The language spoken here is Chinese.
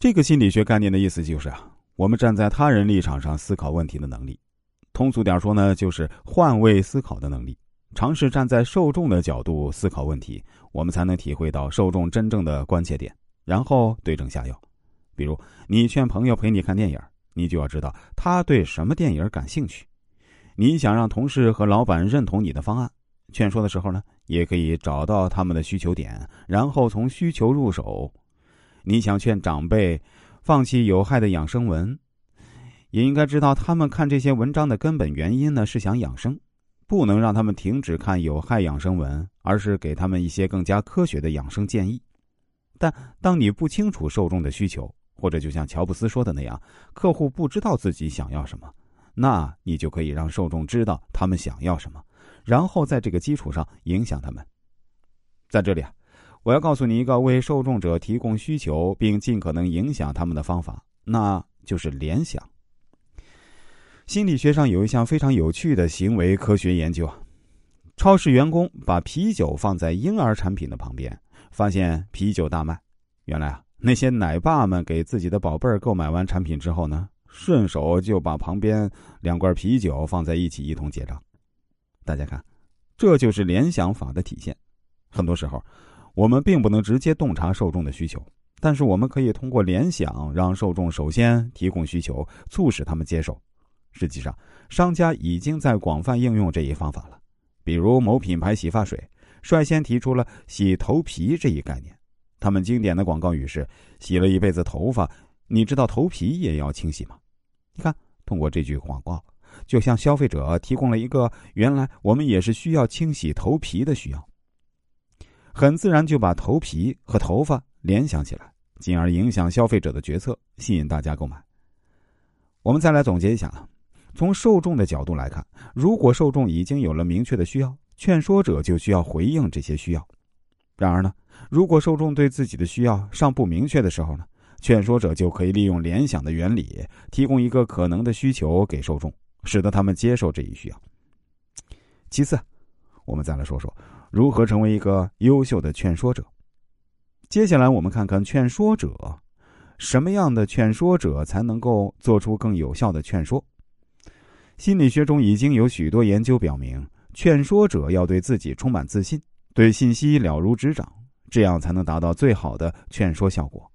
这个心理学概念的意思就是啊，我们站在他人立场上思考问题的能力。通俗点说呢，就是换位思考的能力。尝试站在受众的角度思考问题，我们才能体会到受众真正的关切点，然后对症下药。比如，你劝朋友陪你看电影，你就要知道他对什么电影感兴趣。你想让同事和老板认同你的方案，劝说的时候呢，也可以找到他们的需求点，然后从需求入手。你想劝长辈放弃有害的养生文，也应该知道他们看这些文章的根本原因呢，是想养生。不能让他们停止看有害养生文，而是给他们一些更加科学的养生建议。但当你不清楚受众的需求，或者就像乔布斯说的那样，客户不知道自己想要什么，那你就可以让受众知道他们想要什么，然后在这个基础上影响他们。在这里啊，我要告诉你一个为受众者提供需求并尽可能影响他们的方法，那就是联想。心理学上有一项非常有趣的行为科学研究，超市员工把啤酒放在婴儿产品的旁边，发现啤酒大卖。原来啊，那些奶爸们给自己的宝贝儿购买完产品之后呢，顺手就把旁边两罐啤酒放在一起一同结账。大家看，这就是联想法的体现。很多时候，我们并不能直接洞察受众的需求，但是我们可以通过联想，让受众首先提供需求，促使他们接受。实际上，商家已经在广泛应用这一方法了。比如，某品牌洗发水率先提出了“洗头皮”这一概念。他们经典的广告语是：“洗了一辈子头发，你知道头皮也要清洗吗？”你看，通过这句广告，就向消费者提供了一个原来我们也是需要清洗头皮的需要，很自然就把头皮和头发联想起来，进而影响消费者的决策，吸引大家购买。我们再来总结一下啊。从受众的角度来看，如果受众已经有了明确的需要，劝说者就需要回应这些需要。然而呢，如果受众对自己的需要尚不明确的时候呢，劝说者就可以利用联想的原理，提供一个可能的需求给受众，使得他们接受这一需要。其次，我们再来说说如何成为一个优秀的劝说者。接下来，我们看看劝说者，什么样的劝说者才能够做出更有效的劝说。心理学中已经有许多研究表明，劝说者要对自己充满自信，对信息了如指掌，这样才能达到最好的劝说效果。